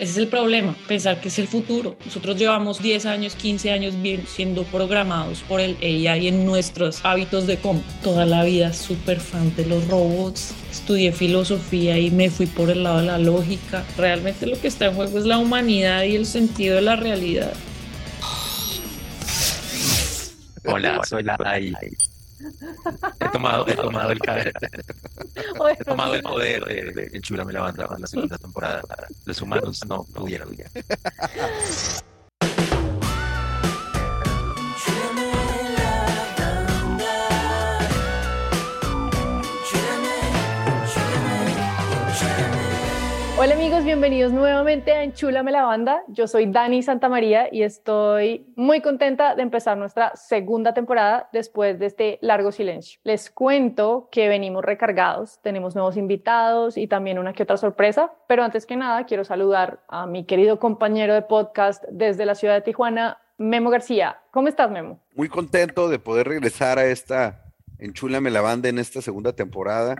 Ese es el problema, pensar que es el futuro. Nosotros llevamos 10 años, 15 años siendo programados por el AI en nuestros hábitos de cómo. Toda la vida súper fan de los robots. Estudié filosofía y me fui por el lado de la lógica. Realmente lo que está en juego es la humanidad y el sentido de la realidad. Hola, soy la AI. He tomado, he tomado el he tomado el poder de, de, de Chula me la banda en la segunda temporada. Los humanos no pudieron. bienvenidos nuevamente a Enchúlame la Banda. Yo soy Dani Santamaría y estoy muy contenta de empezar nuestra segunda temporada después de este largo silencio. Les cuento que venimos recargados, tenemos nuevos invitados y también una que otra sorpresa, pero antes que nada quiero saludar a mi querido compañero de podcast desde la ciudad de Tijuana, Memo García. ¿Cómo estás, Memo? Muy contento de poder regresar a esta Enchúlame la Banda en esta segunda temporada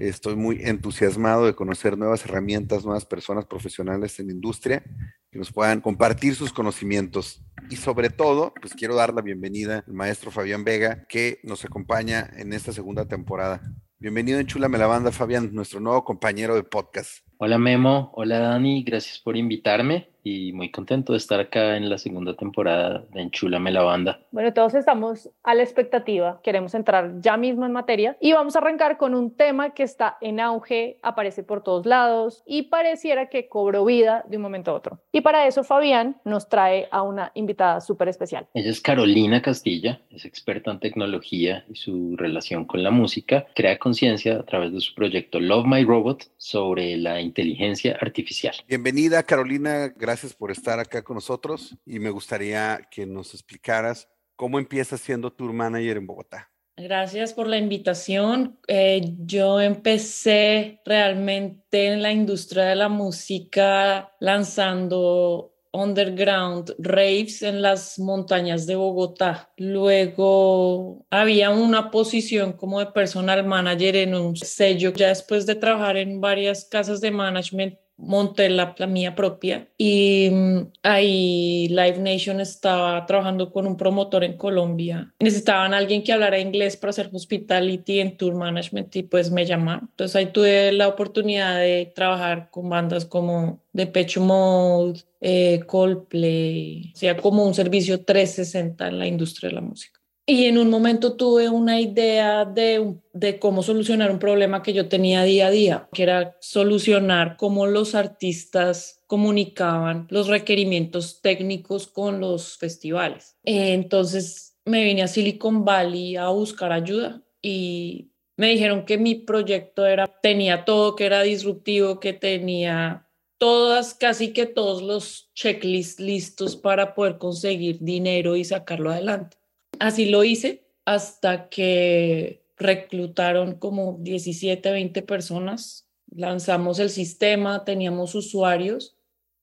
Estoy muy entusiasmado de conocer nuevas herramientas, nuevas personas profesionales en la industria que nos puedan compartir sus conocimientos. Y sobre todo, pues quiero dar la bienvenida al maestro Fabián Vega, que nos acompaña en esta segunda temporada. Bienvenido en Chula la Fabián, nuestro nuevo compañero de podcast. Hola Memo, hola Dani, gracias por invitarme y muy contento de estar acá en la segunda temporada de Enchúlame la Banda. Bueno, todos estamos a la expectativa, queremos entrar ya mismo en materia y vamos a arrancar con un tema que está en auge, aparece por todos lados y pareciera que cobró vida de un momento a otro. Y para eso Fabián nos trae a una invitada súper especial. Ella es Carolina Castilla, es experta en tecnología y su relación con la música, crea conciencia a través de su proyecto Love My Robot sobre la inteligencia artificial. Bienvenida Carolina, gracias por estar acá con nosotros y me gustaría que nos explicaras cómo empiezas siendo tour manager en Bogotá. Gracias por la invitación. Eh, yo empecé realmente en la industria de la música lanzando underground raves en las montañas de Bogotá. Luego había una posición como de personal manager en un sello. Ya después de trabajar en varias casas de management, monté la, mía propia y mm, ahí Live Nation estaba trabajando con un promotor en Colombia. Necesitaban alguien que hablara inglés para hacer hospitality en tour management y pues me llamaron. Entonces ahí tuve la oportunidad de trabajar con bandas como Depeche Mode, eh, Coldplay, o sea, como un servicio 360 en la industria de la música. Y en un momento tuve una idea de, de, cómo solucionar un problema que yo tenía día a día, que era solucionar cómo los artistas comunicaban los requerimientos técnicos con los festivales. Entonces me vine a Silicon Valley a buscar ayuda y me dijeron que mi proyecto era, tenía todo, que era disruptivo, que tenía todas, casi que todos los checklists listos para poder conseguir dinero y sacarlo adelante. Así lo hice hasta que reclutaron como 17, 20 personas, lanzamos el sistema, teníamos usuarios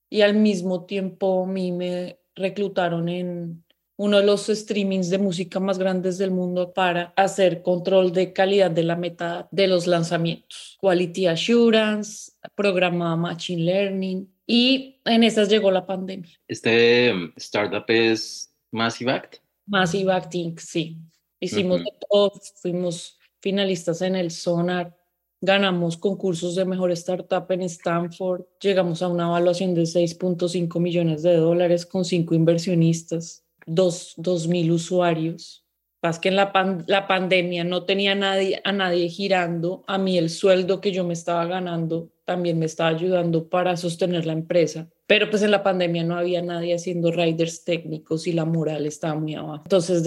y al mismo tiempo a mí me reclutaron en uno de los streamings de música más grandes del mundo para hacer control de calidad de la meta de los lanzamientos, quality assurance, programa machine learning y en esas llegó la pandemia. Este um, startup es Massive Act. Massive Acting, sí. Hicimos todo, fuimos finalistas en el Sonar, ganamos concursos de mejor startup en Stanford, llegamos a una evaluación de 6.5 millones de dólares con cinco inversionistas, dos, mil usuarios. Más que en la, la pandemia no tenía nadie, a nadie girando, a mí el sueldo que yo me estaba ganando también me estaba ayudando para sostener la empresa pero pues en la pandemia no había nadie haciendo riders técnicos y la moral estaba muy abajo. Entonces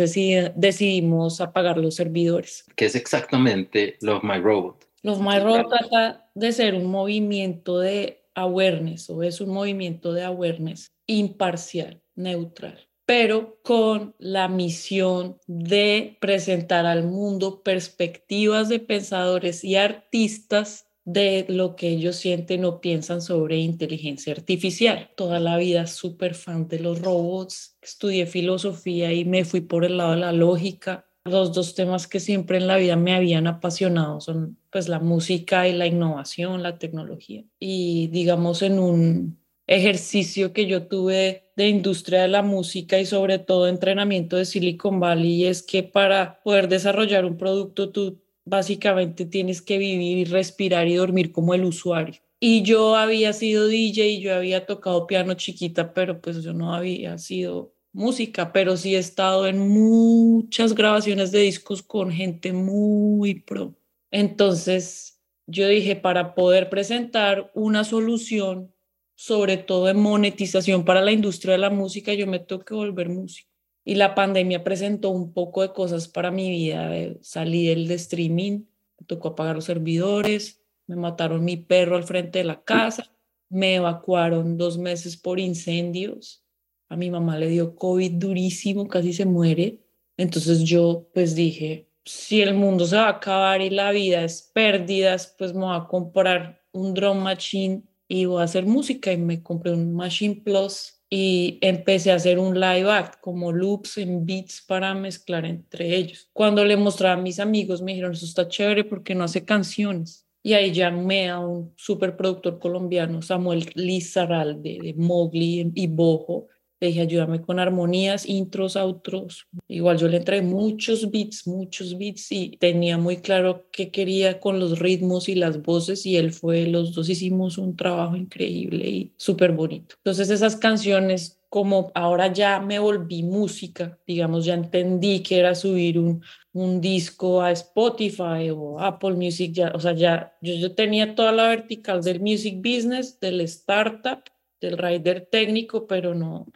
decidimos apagar los servidores. ¿Qué es exactamente Love My Robot? Love My Robot trata de ser un movimiento de awareness o es un movimiento de awareness imparcial, neutral pero con la misión de presentar al mundo perspectivas de pensadores y artistas de lo que ellos sienten o piensan sobre inteligencia artificial. Toda la vida súper fan de los robots, estudié filosofía y me fui por el lado de la lógica. Los dos temas que siempre en la vida me habían apasionado son pues la música y la innovación, la tecnología. Y digamos en un ejercicio que yo tuve de industria de la música y sobre todo entrenamiento de Silicon Valley, es que para poder desarrollar un producto tú básicamente tienes que vivir respirar y dormir como el usuario. Y yo había sido DJ yo había tocado piano chiquita, pero pues yo no había sido música, pero sí he estado en muchas grabaciones de discos con gente muy pro. Entonces yo dije, para poder presentar una solución, sobre todo en monetización para la industria de la música, yo me tengo que volver músico. Y la pandemia presentó un poco de cosas para mi vida. Salí del de streaming, me tocó apagar los servidores, me mataron mi perro al frente de la casa, me evacuaron dos meses por incendios. A mi mamá le dio COVID durísimo, casi se muere. Entonces yo pues dije, si el mundo se va a acabar y la vida es pérdidas, pues me voy a comprar un drum machine y voy a hacer música y me compré un Machine Plus y empecé a hacer un live act como loops en beats para mezclar entre ellos. Cuando le mostraba a mis amigos me dijeron, eso está chévere porque no hace canciones. Y ahí llamé a un super productor colombiano, Samuel Lizarral de, de Mowgli y Bojo, le dije, ayúdame con armonías, intros, outros. Igual yo le entré muchos beats, muchos beats y tenía muy claro qué quería con los ritmos y las voces y él fue, los dos hicimos un trabajo increíble y súper bonito. Entonces esas canciones, como ahora ya me volví música, digamos, ya entendí que era subir un, un disco a Spotify o Apple Music, ya, o sea, ya yo, yo tenía toda la vertical del music business, del startup, del rider técnico, pero no,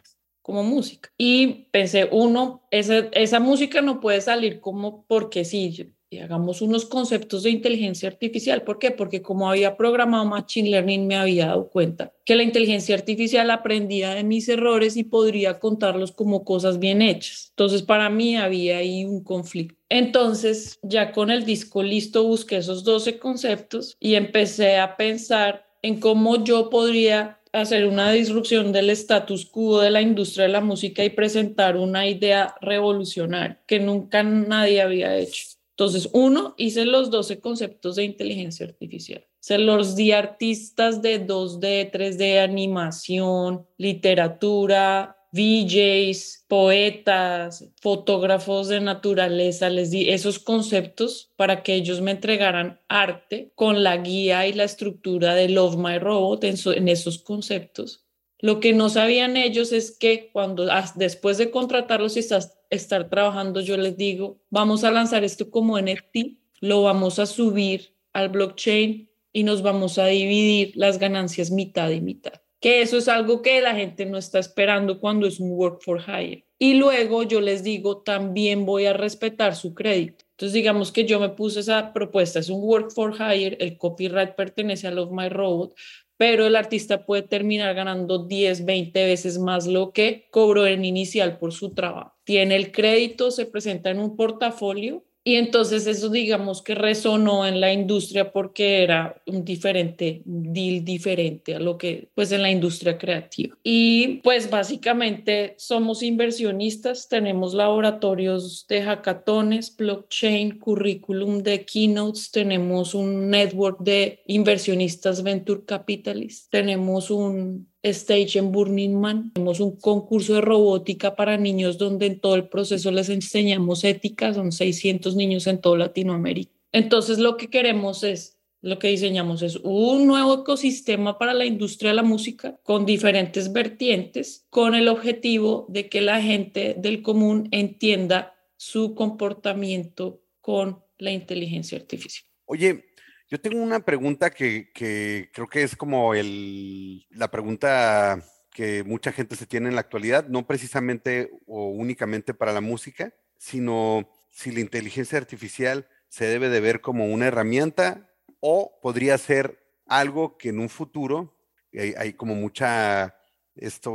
como música. Y pensé, uno, esa, esa música no puede salir como porque sí, y hagamos unos conceptos de inteligencia artificial. ¿Por qué? Porque como había programado Machine Learning, me había dado cuenta que la inteligencia artificial aprendía de mis errores y podría contarlos como cosas bien hechas. Entonces, para mí había ahí un conflicto. Entonces, ya con el disco listo, busqué esos 12 conceptos y empecé a pensar en cómo yo podría hacer una disrupción del status quo de la industria de la música y presentar una idea revolucionaria que nunca nadie había hecho. Entonces, uno, hice los 12 conceptos de inteligencia artificial. Se los di artistas de 2D, 3D, animación, literatura, VJs, poetas, fotógrafos de naturaleza, les di esos conceptos para que ellos me entregaran arte con la guía y la estructura de Love My Robot en, esos conceptos. Lo que no sabían ellos es que cuando después de contratarlos y estar trabajando, yo les digo, vamos a lanzar esto como NFT, lo vamos a subir al blockchain y nos vamos a dividir las ganancias mitad y mitad eso es algo que la gente no está esperando cuando es un work for hire. Y luego yo les digo, también voy a respetar su crédito. Entonces, digamos que yo me puse esa propuesta, es un work for hire, el copyright pertenece a Love My Robot, pero el artista puede terminar ganando 10, 20 veces más lo que cobró en inicial por su trabajo. Tiene el crédito, se presenta en un portafolio y entonces eso digamos que resonó en la industria porque era un diferente, deal diferente a lo que pues en la industria creativa. Y pues básicamente somos inversionistas, tenemos laboratorios de hackatones, blockchain, currículum de keynotes, tenemos un network de inversionistas venture capitalists, tenemos un Stage en Burning Man. Tenemos un concurso de robótica para niños donde en todo el proceso les enseñamos ética, son 600 niños en toda Latinoamérica. Entonces lo que queremos es, lo que diseñamos es un nuevo ecosistema para la industria de la música con diferentes vertientes, con el objetivo de que la gente del común entienda su comportamiento con la inteligencia artificial. Oye, yo tengo una pregunta que, creo que es como la pregunta que mucha gente se tiene en la actualidad, no precisamente o únicamente para la música, sino si la inteligencia artificial se debe de ver como una herramienta o podría ser algo que en un futuro hay, hay como mucha esto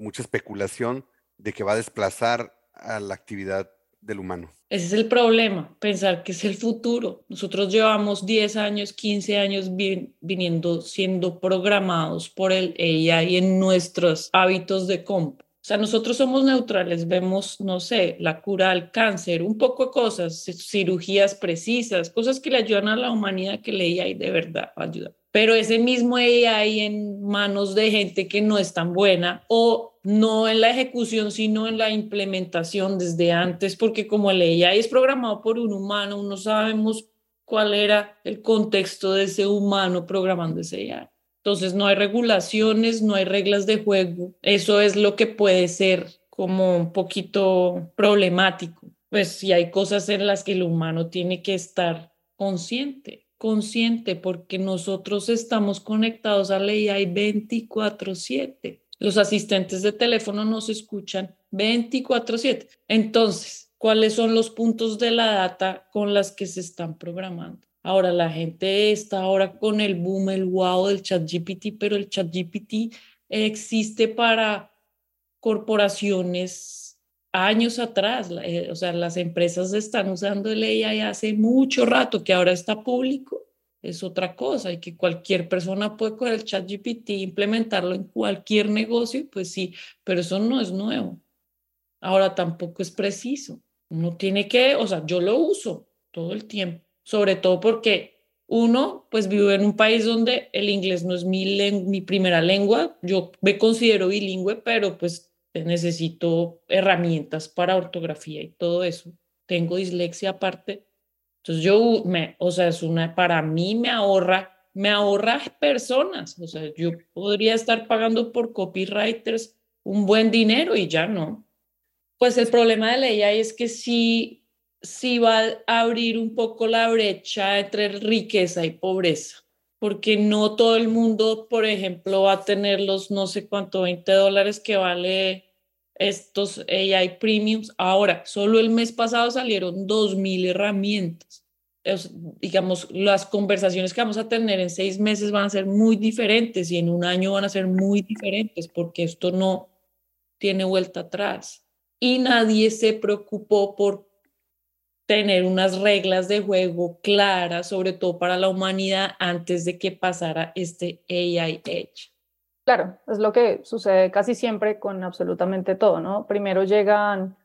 mucha especulación de que va a desplazar a la actividad del humano. Ese es el problema, pensar que es el futuro. Nosotros llevamos 10 años, 15 años viniendo siendo programados por el AI en nuestros hábitos de compra. O sea, nosotros somos neutrales, vemos, no sé, la cura al cáncer, un poco de cosas, cirugías precisas, cosas que le ayudan a la humanidad que el AI de verdad ayuda. Pero ese mismo AI en manos de gente que no es tan buena o no en la ejecución, sino en la implementación desde antes, porque como el AI es programado por un humano, no sabemos cuál era el contexto de ese humano programando ese AI. Entonces no hay regulaciones, no hay reglas de juego. Eso es lo que puede ser como un poquito problemático. Pues si hay cosas en las que el humano tiene que estar consciente consciente porque nosotros estamos conectados a la AI 24/7. Los asistentes de teléfono nos escuchan 24/7. Entonces, ¿cuáles son los puntos de la data con las que se están programando? Ahora la gente está ahora con el boom, el wow del chat GPT, pero el chat GPT existe para corporaciones años atrás, eh, o sea, las empresas están usando el AI hace mucho rato, que ahora está público, es otra cosa, y que cualquier persona puede con el chat GPT, implementarlo en cualquier negocio, pues sí, pero eso no es nuevo. Ahora tampoco es preciso. Uno tiene que, o sea, yo lo uso todo el tiempo, sobre todo porque uno, pues vivo en un país donde el inglés no es mi, mi primera lengua, yo me considero bilingüe, pero pues necesito herramientas para ortografía y todo eso. Tengo dislexia aparte. Entonces yo, me, o sea, es una, para mí me ahorra, me ahorra personas. O sea, yo podría estar pagando por copywriters un buen dinero y ya no. Pues el problema de la AI es que sí, sí va a abrir un poco la brecha entre riqueza y pobreza porque no todo el mundo, por ejemplo, va a tener los no sé cuánto, 20 dólares que vale estos AI Premiums. Ahora, solo el mes pasado salieron 2.000 herramientas. digamos, las conversaciones que vamos a tener en seis meses van a ser muy diferentes y en un año van a ser muy diferentes porque esto no tiene vuelta atrás. Y nadie se preocupó por tener unas reglas de juego claras, sobre todo para la humanidad, antes de que pasara este AI Edge. Claro, es lo que sucede casi siempre con absolutamente todo, ¿no? Primero llegan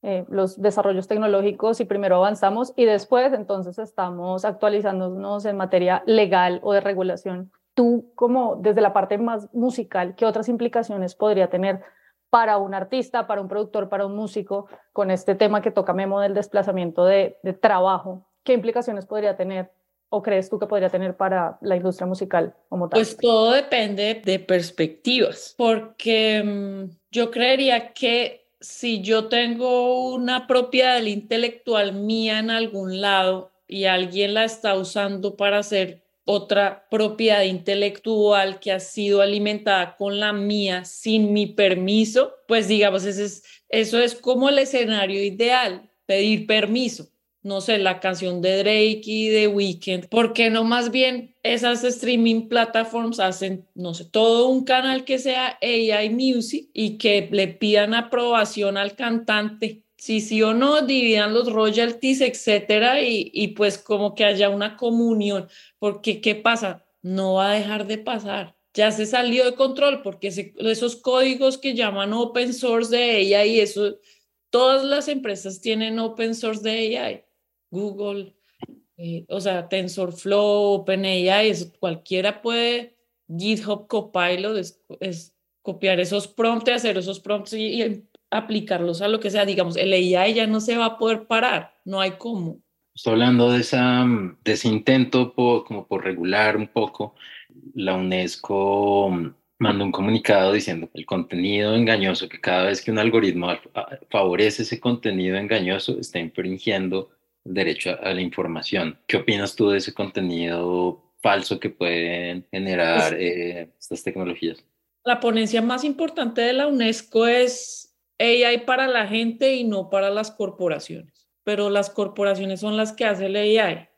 eh, los desarrollos tecnológicos y primero avanzamos y después entonces estamos actualizándonos en materia legal o de regulación. Tú, como desde la parte más musical, ¿qué otras implicaciones podría tener para un artista, para un productor, para un músico con este tema que toca Memo del desplazamiento de, de trabajo? ¿Qué implicaciones podría tener o crees tú que podría tener para la industria musical como tal? Pues todo depende de perspectivas, porque mm, yo creería que si yo tengo una propiedad intelectual mía en algún lado y alguien la está usando para hacer otra propiedad intelectual que ha sido alimentada con la mía sin mi permiso, pues digamos, es, eso es como el escenario ideal, pedir permiso no sé, la canción de Drake y de Weeknd, ¿por qué no más bien esas streaming platforms hacen, no sé, todo un canal que sea AI Music y que le pidan aprobación al cantante? Si sí o no, dividan los royalties, etcétera, y, y pues como que haya una comunión, porque ¿qué pasa? No va a dejar de pasar ya se salió de control porque esos códigos que llaman open source de AI, eso, todas las empresas tienen open source de AI. Google, eh, o sea, TensorFlow, OpenAI, cualquiera puede, GitHub Copilot, es, copiar esos prompts, hacer esos prompts y, aplicarlos a lo que sea. Digamos, el AI ya no se va a poder parar, no hay cómo. Estoy hablando de, esa, de ese intento como por regular un poco. La UNESCO mandó un comunicado diciendo que el contenido engañoso, que cada vez que un algoritmo favorece ese contenido engañoso, está infringiendo derecho a, la información. ¿Qué opinas tú de ese contenido falso que pueden generar pues eh, estas tecnologías? La ponencia más importante de la UNESCO es AI para la gente y no para las corporaciones, pero las corporaciones son las que hacen el AI.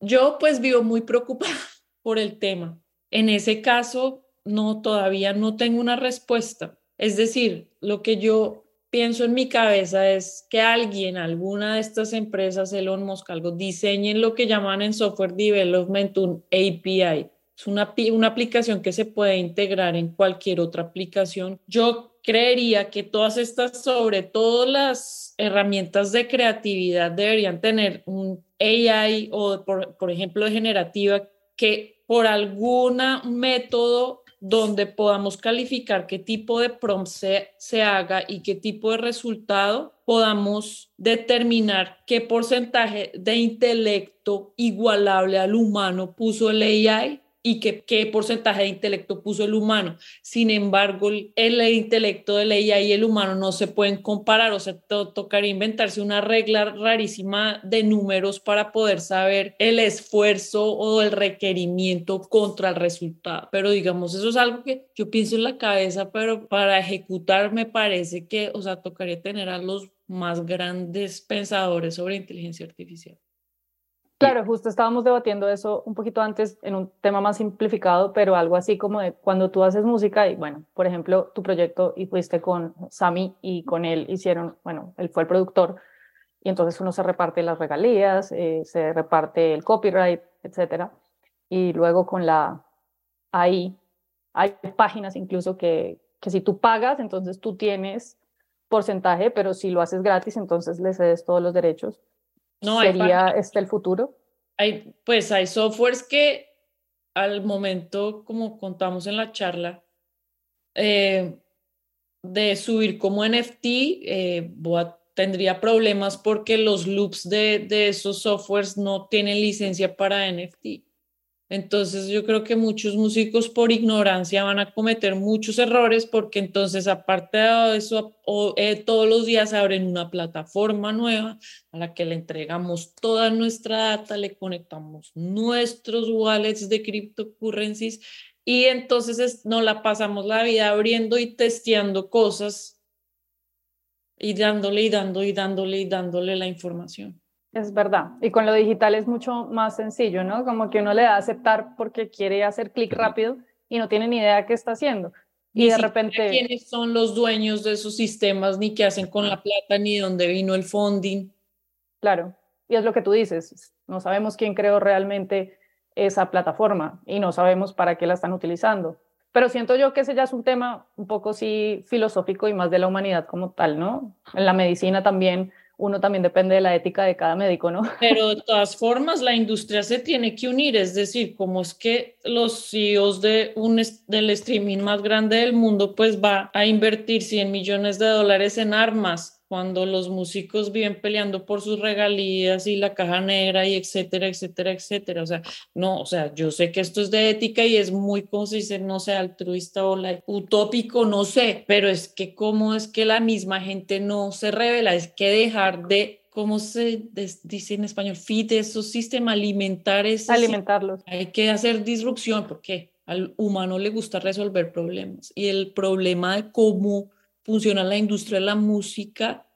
Yo pues vivo muy preocupada por el tema. En ese caso, no, todavía no tengo una respuesta. Es decir, lo que yo pienso en mi cabeza es que alguien, alguna de estas empresas, Elon Musk, algo, diseñen lo que llaman en software development un API. Es una, una aplicación que se puede integrar en cualquier otra aplicación. Yo creería que todas estas, sobre todo las herramientas de creatividad, deberían tener un AI o, por, por ejemplo, generativa que por algún método donde podamos calificar qué tipo de prompt se, se, haga y qué tipo de resultado, podamos determinar qué porcentaje de intelecto igualable al humano puso el AI y qué, qué porcentaje de intelecto puso el humano. Sin embargo, el, intelecto de la IA y el humano no se pueden comparar, o sea, tocaría inventarse una regla rarísima de números para poder saber el esfuerzo o el requerimiento contra el resultado. Pero digamos, eso es algo que yo pienso en la cabeza, pero para ejecutar me parece que, o sea, tocaría tener a los más grandes pensadores sobre inteligencia artificial. Claro, justo estábamos debatiendo eso un poquito antes en un tema más simplificado, pero algo así como de cuando tú haces música y bueno, por ejemplo, tu proyecto y fuiste con Sami y con él hicieron, bueno, él fue el productor y entonces uno se reparte las regalías, eh, se reparte el copyright, etcétera. Y luego con la hay páginas incluso que, que si tú pagas, entonces tú tienes porcentaje, pero si lo haces gratis, entonces le cedes todos los derechos. No, ¿Sería este el futuro? Hay, pues hay softwares que al momento, como contamos en la charla, eh, de subir como NFT, eh, tendría problemas porque los loops de, de esos softwares no tienen licencia para NFT. Entonces yo creo que muchos músicos por ignorancia van a cometer muchos errores porque entonces aparte de eso, eh, todos los días abren una plataforma nueva a la que le entregamos toda nuestra data, le conectamos nuestros wallets de cryptocurrencies y entonces nos la pasamos la vida abriendo y testeando cosas y dándole y dándole y dándole y dándole la información. Es verdad. Y con lo digital es mucho más sencillo, ¿no? Como que uno le da a aceptar porque quiere hacer clic rápido y no tiene ni idea qué está haciendo. Y de repente... quiénes son los dueños de esos sistemas, ni qué hacen con la plata, ni dónde vino el funding. Claro. Y es lo que tú dices. No sabemos quién creó realmente esa plataforma y no sabemos para qué la están utilizando. Pero siento yo que ese ya es un tema un poco sí filosófico y más de la humanidad como tal, ¿no? En la medicina también uno también depende de la ética de cada médico, ¿no? Pero de todas formas, la industria se tiene que unir, es decir, como es que los CEOs de un, del streaming más grande del mundo, pues va a invertir 100 millones de dólares en armas cuando los músicos viven peleando por sus regalías y la caja negra y etcétera, etcétera, etcétera. O sea, no, o sea, yo sé que esto es de ética y es muy, como se dice, no sé, altruista o utópico, no sé, pero es que cómo es que la misma gente no se revela, es que dejar de ¿cómo se dice en español? Feed esos sistemas, alimentar Alimentarlos. Hay que hacer disrupción porque al humano le gusta resolver problemas y el problema de cómo funciona la industria de la música,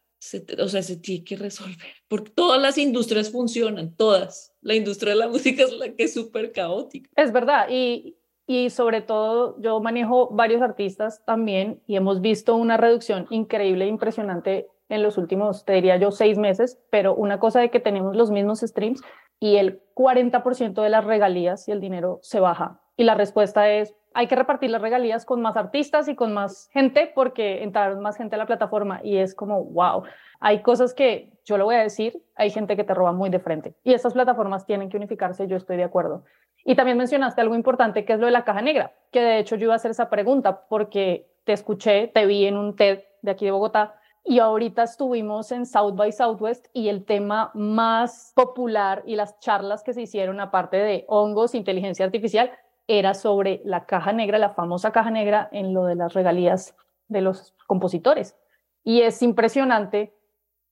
o sea, se tiene que resolver, porque todas las industrias funcionan, todas. La industria de la música es la que es súper caótica. Es verdad, y, y sobre todo yo manejo varios artistas también y hemos visto una reducción increíble, impresionante en los últimos, te diría yo, seis meses, pero una cosa de que tenemos los mismos streams y el 40% de las regalías y el dinero se baja. Y la respuesta es, hay que repartir las regalías con más artistas y con más gente porque entraron más gente a la plataforma y es como, wow, hay cosas que yo lo voy a decir, hay gente que te roba muy de frente y estas plataformas tienen que unificarse, yo estoy de acuerdo. Y también mencionaste algo importante que es lo de la caja negra, que de hecho yo iba a hacer esa pregunta porque te escuché, te vi en un TED de aquí de Bogotá y ahorita estuvimos en South by Southwest y el tema más popular y las charlas que se hicieron aparte de hongos, inteligencia artificial, era sobre la caja negra, la famosa caja negra en lo de las regalías de los compositores. Y es impresionante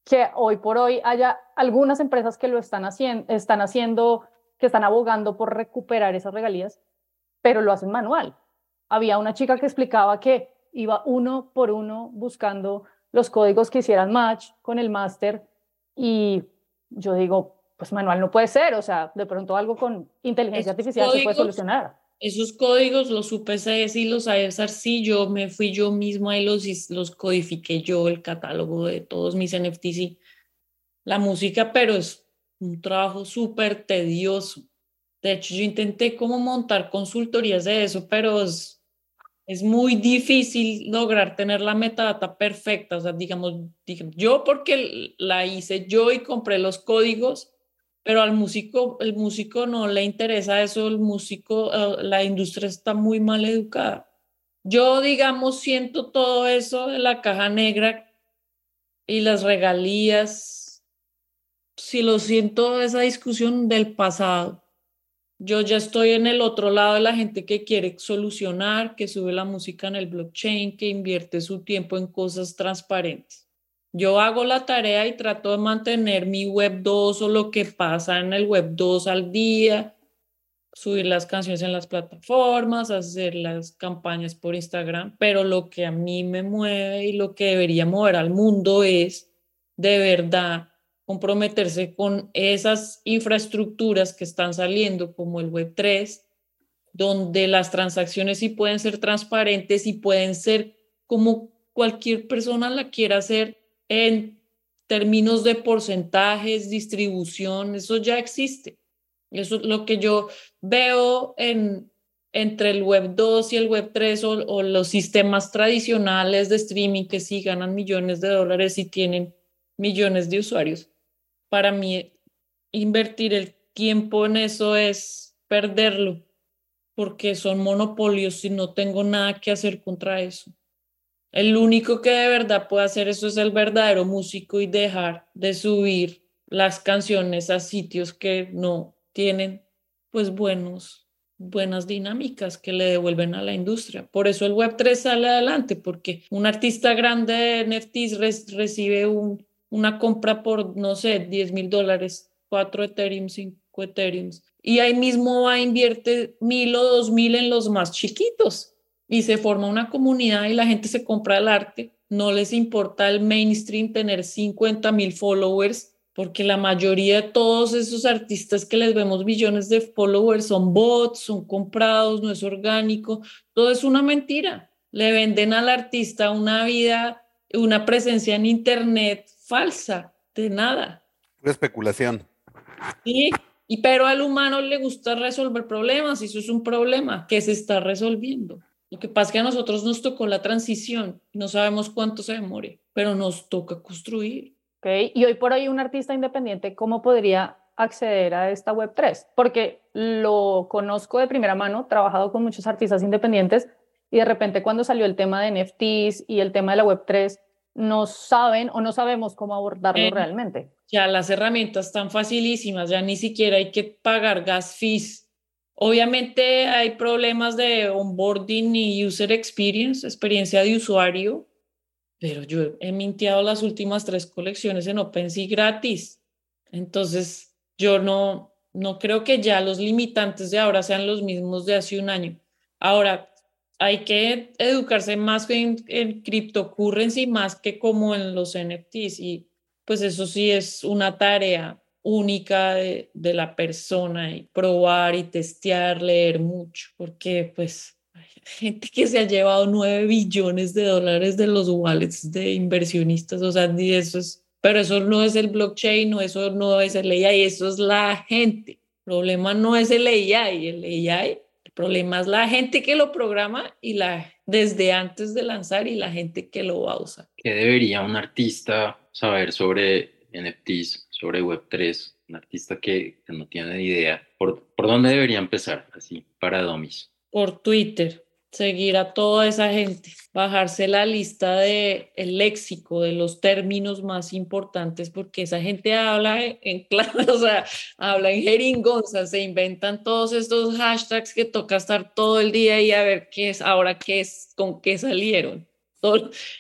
que hoy por hoy haya algunas empresas que lo están haciendo, están haciendo, que están abogando por recuperar esas regalías, pero lo hacen manual. Había una chica que explicaba que iba uno por uno buscando los códigos que hicieran match con el máster y yo digo, pues manual no puede ser, o sea, de pronto algo con inteligencia artificial se puede solucionar. Esos códigos los supe y los saber sí, yo me fui yo misma y los, los codifiqué yo, el catálogo de todos mis NFTs y la música, pero es un trabajo súper tedioso. De hecho, yo intenté como montar consultorías de eso, pero es, es muy difícil lograr tener la metadata perfecta. O sea, digamos, digamos, yo porque la hice yo y compré los códigos, pero al músico, el músico no le interesa eso, el músico, eh, la industria está muy mal educada. Yo, digamos, siento todo eso de la caja negra y las regalías, si lo siento, esa discusión del pasado. Yo ya estoy en el otro lado de la gente que quiere solucionar, que sube la música en el blockchain, que invierte su tiempo en cosas transparentes. Yo hago la tarea y trato de mantener mi web 2 o lo que pasa en el web 2 al día, subir las canciones en las plataformas, hacer las campañas por Instagram, pero lo que a mí me mueve y lo que debería mover al mundo es de verdad comprometerse con esas infraestructuras que están saliendo como el web 3, donde las transacciones sí pueden ser transparentes y pueden ser como cualquier persona la quiera hacer en términos de porcentajes, distribución, eso ya existe. Eso es lo que yo veo en, entre el Web 2 y el Web 3 o, o, los sistemas tradicionales de streaming que sí ganan millones de dólares y tienen millones de usuarios. Para mí, invertir el tiempo en eso es perderlo, porque son monopolios y no tengo nada que hacer contra eso. El único que de verdad puede hacer eso es el verdadero músico y dejar de subir las canciones a sitios que no tienen pues buenos buenas dinámicas que le devuelven a la industria. Por eso el Web3 sale adelante, porque un artista grande de NFTs recibe un, una compra por, no sé, 10 mil dólares, 4 Ethereum, 5 Ethereum, y ahí mismo va a invierte mil o dos mil en los más chiquitos y se forma una comunidad y la gente se compra el arte. No les importa el mainstream tener 50 mil followers, porque la mayoría de todos esos artistas que les vemos millones de followers son bots, son comprados, no es orgánico, todo es una mentira. Le venden al artista una vida, una presencia en internet falsa, de nada. Una especulación. Sí, y pero al humano le gusta resolver problemas y eso es un problema que se está resolviendo. Lo que pasa es que a nosotros nos tocó la transición, no sabemos cuánto se demore, pero nos toca construir. Okay. Y hoy por hoy un artista independiente, ¿cómo podría acceder a esta Web3? Porque lo conozco de primera mano, trabajado con muchos artistas independientes y de repente cuando salió el tema de NFTs y el tema de la Web3, no saben o no sabemos cómo abordarlo realmente. Ya las herramientas están facilísimas, ya ni siquiera hay que pagar gas fees Obviamente hay problemas de onboarding y user experience, experiencia de usuario, pero yo he mintiado las últimas tres colecciones en OpenSea gratis. Entonces, yo no, no creo que ya los limitantes de ahora sean los mismos de hace un año. Ahora, hay que educarse más en, en cryptocurrency más que como en los NFTs y pues eso sí es una tarea única de, la persona y probar y testear, leer mucho, porque pues hay gente que se ha llevado nueve billones de dólares de los wallets de inversionistas, o sea, ni eso es, pero eso no es el blockchain, no, eso no es el AI, eso es la gente. El problema no es el AI, el AI, el problema es la gente que lo programa y la desde antes de lanzar y la gente que lo va a usar. ¿Qué debería un artista saber sobre NFTs? sobre Web3, un artista que, no tiene idea, ¿por, ¿por dónde debería empezar así para Domis? Por Twitter, seguir a toda esa gente, bajarse la lista de léxico de los términos más importantes porque esa gente habla en claro, o sea, habla en jeringonza, se inventan todos estos hashtags que toca estar todo el día y a ver qué es ahora qué es con qué salieron.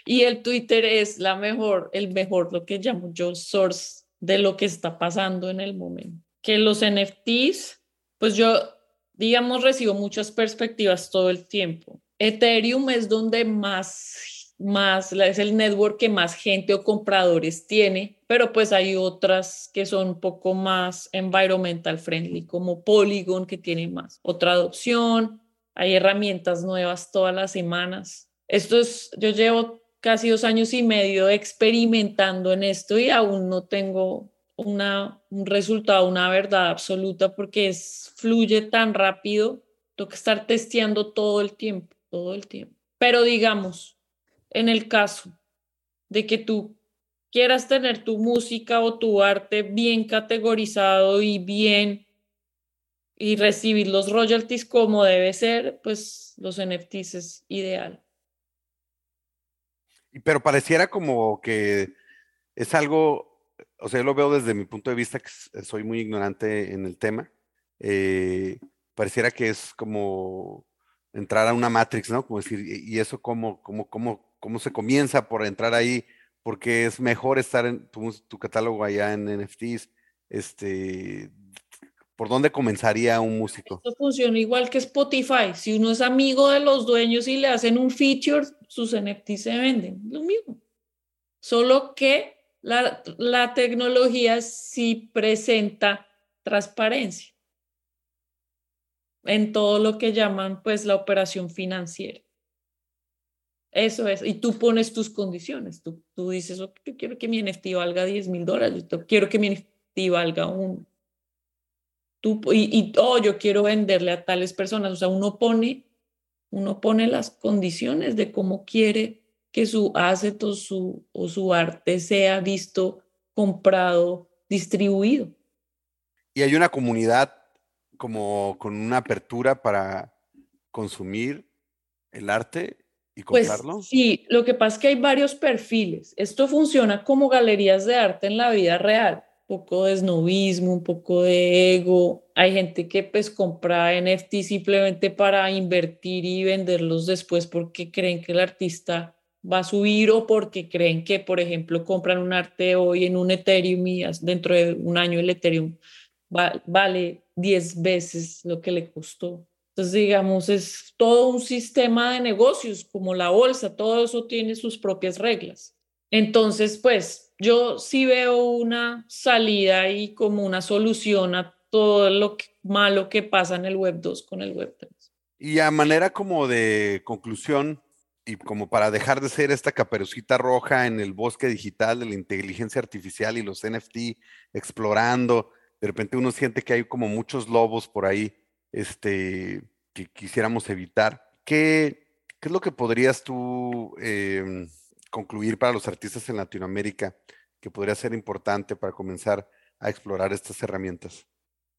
Y el Twitter es la mejor, el mejor lo que llamo yo source de lo que está pasando en el momento. Que los NFTs, pues yo, digamos, recibo muchas perspectivas todo el tiempo. Ethereum es donde más, más, es el network que más gente o compradores tiene, pero pues hay otras que son un poco más environmental friendly, como Polygon, que tiene más otra adopción. Hay herramientas nuevas todas las semanas. Esto es, yo llevo casi dos años y medio experimentando en esto y aún no tengo una, un resultado, una verdad absoluta porque es, fluye tan rápido, tengo que estar testeando todo el tiempo, todo el tiempo. Pero digamos, en el caso de que tú quieras tener tu música o tu arte bien categorizado y bien y recibir los royalties como debe ser, pues los NFTs es ideal. Pero pareciera como que es algo, o sea, yo lo veo desde mi punto de vista, que soy muy ignorante en el tema. Eh, pareciera que es como entrar a una Matrix, ¿no? Como decir, ¿y eso cómo, cómo, cómo, cómo se comienza por entrar ahí? Porque es mejor estar en tu catálogo allá en NFTs. Este, ¿Por dónde comenzaría un músico? Esto funciona igual que Spotify. Si uno es amigo de los dueños y le hacen un feature, sus NFTs se venden. Lo mismo. Solo que la, la tecnología sí presenta transparencia en todo lo que llaman pues la operación financiera. Eso es, y tú pones tus condiciones, tú, tú dices, yo quiero que mi NFT valga 10 mil dólares, yo quiero que mi NFT valga un... Tú, y, y, oh, yo quiero venderle a tales personas, o sea, uno pone, uno pone las condiciones de cómo quiere que su asset o su, o su arte sea visto, comprado, distribuido. Y hay una comunidad como con una apertura para consumir el arte y pues comprarlo? Pues, sí, lo que pasa es que hay varios perfiles. Esto funciona como galerías de arte en la vida real. Poco de snobismo, un poco de ego. Hay gente que pues compra NFT simplemente para invertir y venderlos después porque creen que el artista va a subir o porque creen que, por ejemplo, compran un arte hoy en un Ethereum y dentro de un año el Ethereum vale 10 veces lo que le costó. Entonces, digamos, es todo un sistema de negocios, como la bolsa, todo eso tiene sus propias reglas. Entonces, pues yo sí veo una salida y como una solución a todo lo malo que pasa en el Web 2 con el Web 3. Y a manera como de conclusión, y como para dejar de ser esta caperucita roja en el bosque digital de la inteligencia artificial y los NFT explorando, de repente uno siente que hay como muchos lobos por ahí este, que quisiéramos evitar. ¿Qué, qué es lo que podrías tú em, concluir para los artistas en Latinoamérica que podría ser importante para comenzar a explorar estas herramientas?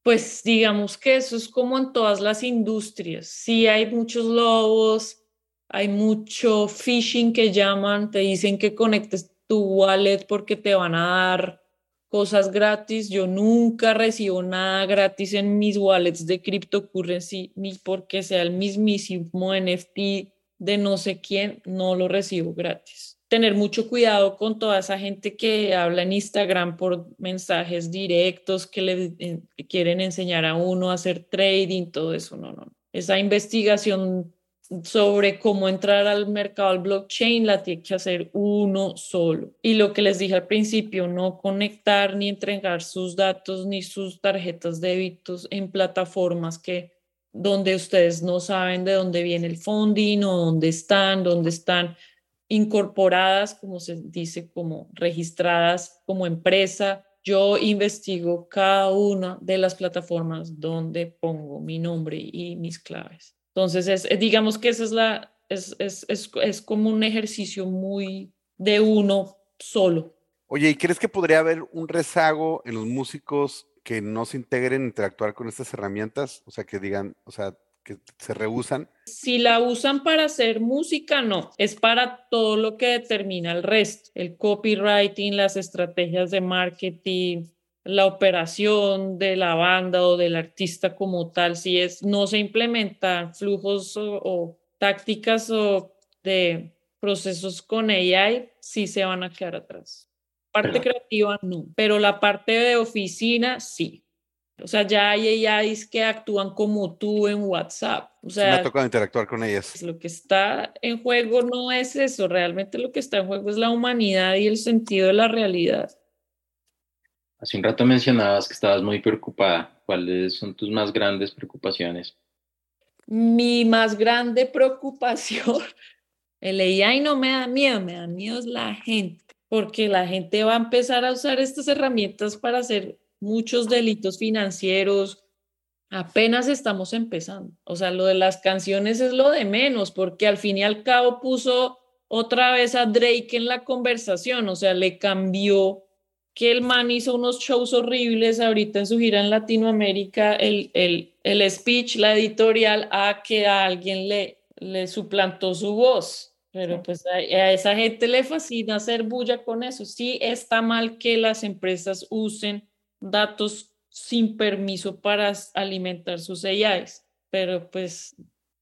Pues digamos que eso es como en todas las industrias. Sí hay muchos lobos, hay mucho phishing que llaman, te dicen que conectes tu wallet porque te van a dar cosas gratis. Yo nunca recibo nada gratis en mis wallets de cryptocurrency, ni porque sea el mismísimo NFT de no sé quién, no lo recibo gratis. Tener mucho cuidado con toda esa gente que habla en Instagram por mensajes directos que le quieren enseñar a uno a hacer trading, todo eso, no, no. Esa investigación sobre cómo entrar al mercado al blockchain la tiene que hacer uno solo. Y lo que les dije al principio, no conectar ni entregar sus datos ni sus tarjetas de débitos en plataformas que donde ustedes no saben de dónde viene el funding o dónde están, dónde están incorporadas, como se dice, como registradas como empresa. Yo investigo cada una de las plataformas donde pongo mi nombre y mis claves. Entonces, es, eh, digamos que esa es la, es, es, es, como un ejercicio muy de uno solo. Oye, ¿y crees que podría haber un rezago en los músicos que no se integren, interactuar con estas herramientas? O sea, que digan, o sea, que se rehusan. Si la usan para hacer música, no, es para todo lo que determina el resto, el copywriting, las estrategias de marketing, la operación de la banda o del artista como tal, si es, no se implementan flujos o, tácticas o de procesos con AI, sí se van a quedar atrás. Parte creativa no, pero la parte de oficina sí. O sea, ya hay AIs que actúan como tú en WhatsApp. O sea, me ha tocado interactuar con ellas. Lo que está en juego no es eso, realmente lo que está en juego es la humanidad y el sentido de la realidad. Hace un rato mencionabas que estabas muy preocupada. ¿Cuáles son tus más grandes preocupaciones? Mi más grande preocupación, el AI no me da miedo, me da miedo es la gente, porque la gente va a empezar a usar estas herramientas para hacer muchos delitos financieros. Apenas estamos empezando. O sea, lo de las canciones es lo de menos, porque al fin y al cabo puso otra vez a Drake en la conversación, o sea, le cambió que el man hizo unos shows horribles ahorita en su gira en Latinoamérica, el, el, el speech, la editorial, a que a alguien le, le suplantó su voz. Pero pues a, a, esa gente le fascina hacer bulla con eso. Sí está mal que las empresas usen datos sin permiso para alimentar sus AIs, pero pues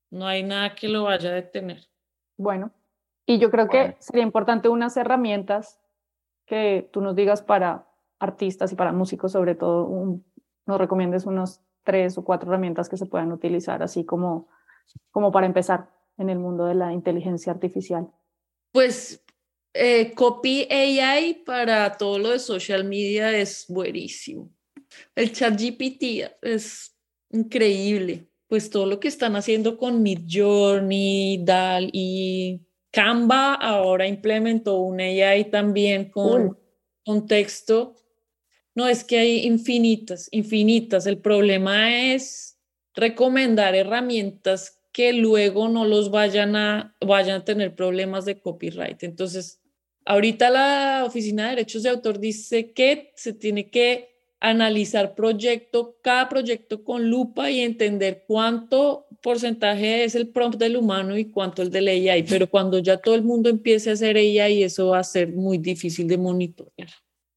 no hay nada que lo vaya a detener. Bueno, y yo creo que sería importante unas herramientas que tú nos digas para artistas y para músicos, sobre todo, nos recomiendes unos tres o cuatro herramientas que se puedan utilizar, así como, como para empezar en el mundo de la inteligencia artificial. Pues eh, Copy AI para todo lo de social media es buenísimo. El chat GPT es increíble. Pues todo lo que están haciendo con Midjourney, DAL y Canva ahora implementó un AI también con, con texto. No, es que hay infinitas, infinitas. El problema es recomendar herramientas que luego no los vayan a, vayan a tener problemas de copyright. Entonces, ahorita la Oficina de Derechos de Autor dice que se tiene que analizar proyecto, cada proyecto con lupa y entender cuánto porcentaje es el prompt del humano y cuánto el del AI, pero cuando ya todo el mundo empiece a hacer AI, eso va a ser muy difícil de monitorear.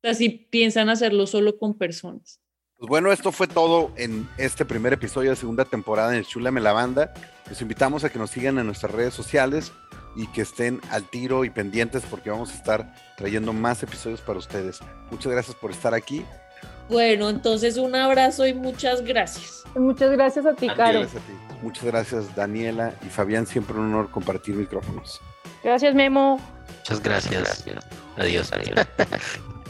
Así piensan hacerlo solo con personas. Pues bueno, esto fue todo en este primer episodio de segunda temporada de Chulame la Banda. Los invitamos a que nos sigan en nuestras redes sociales y que estén al tiro y pendientes porque vamos a estar trayendo más episodios para ustedes. Muchas gracias por estar aquí bueno, entonces un abrazo y muchas gracias. Muchas gracias a ti, Caro. Gracias a ti. Muchas gracias, Daniela y Fabián. Siempre un honor compartir micrófonos. Gracias, Memo. Muchas gracias. Adiós. Adiós.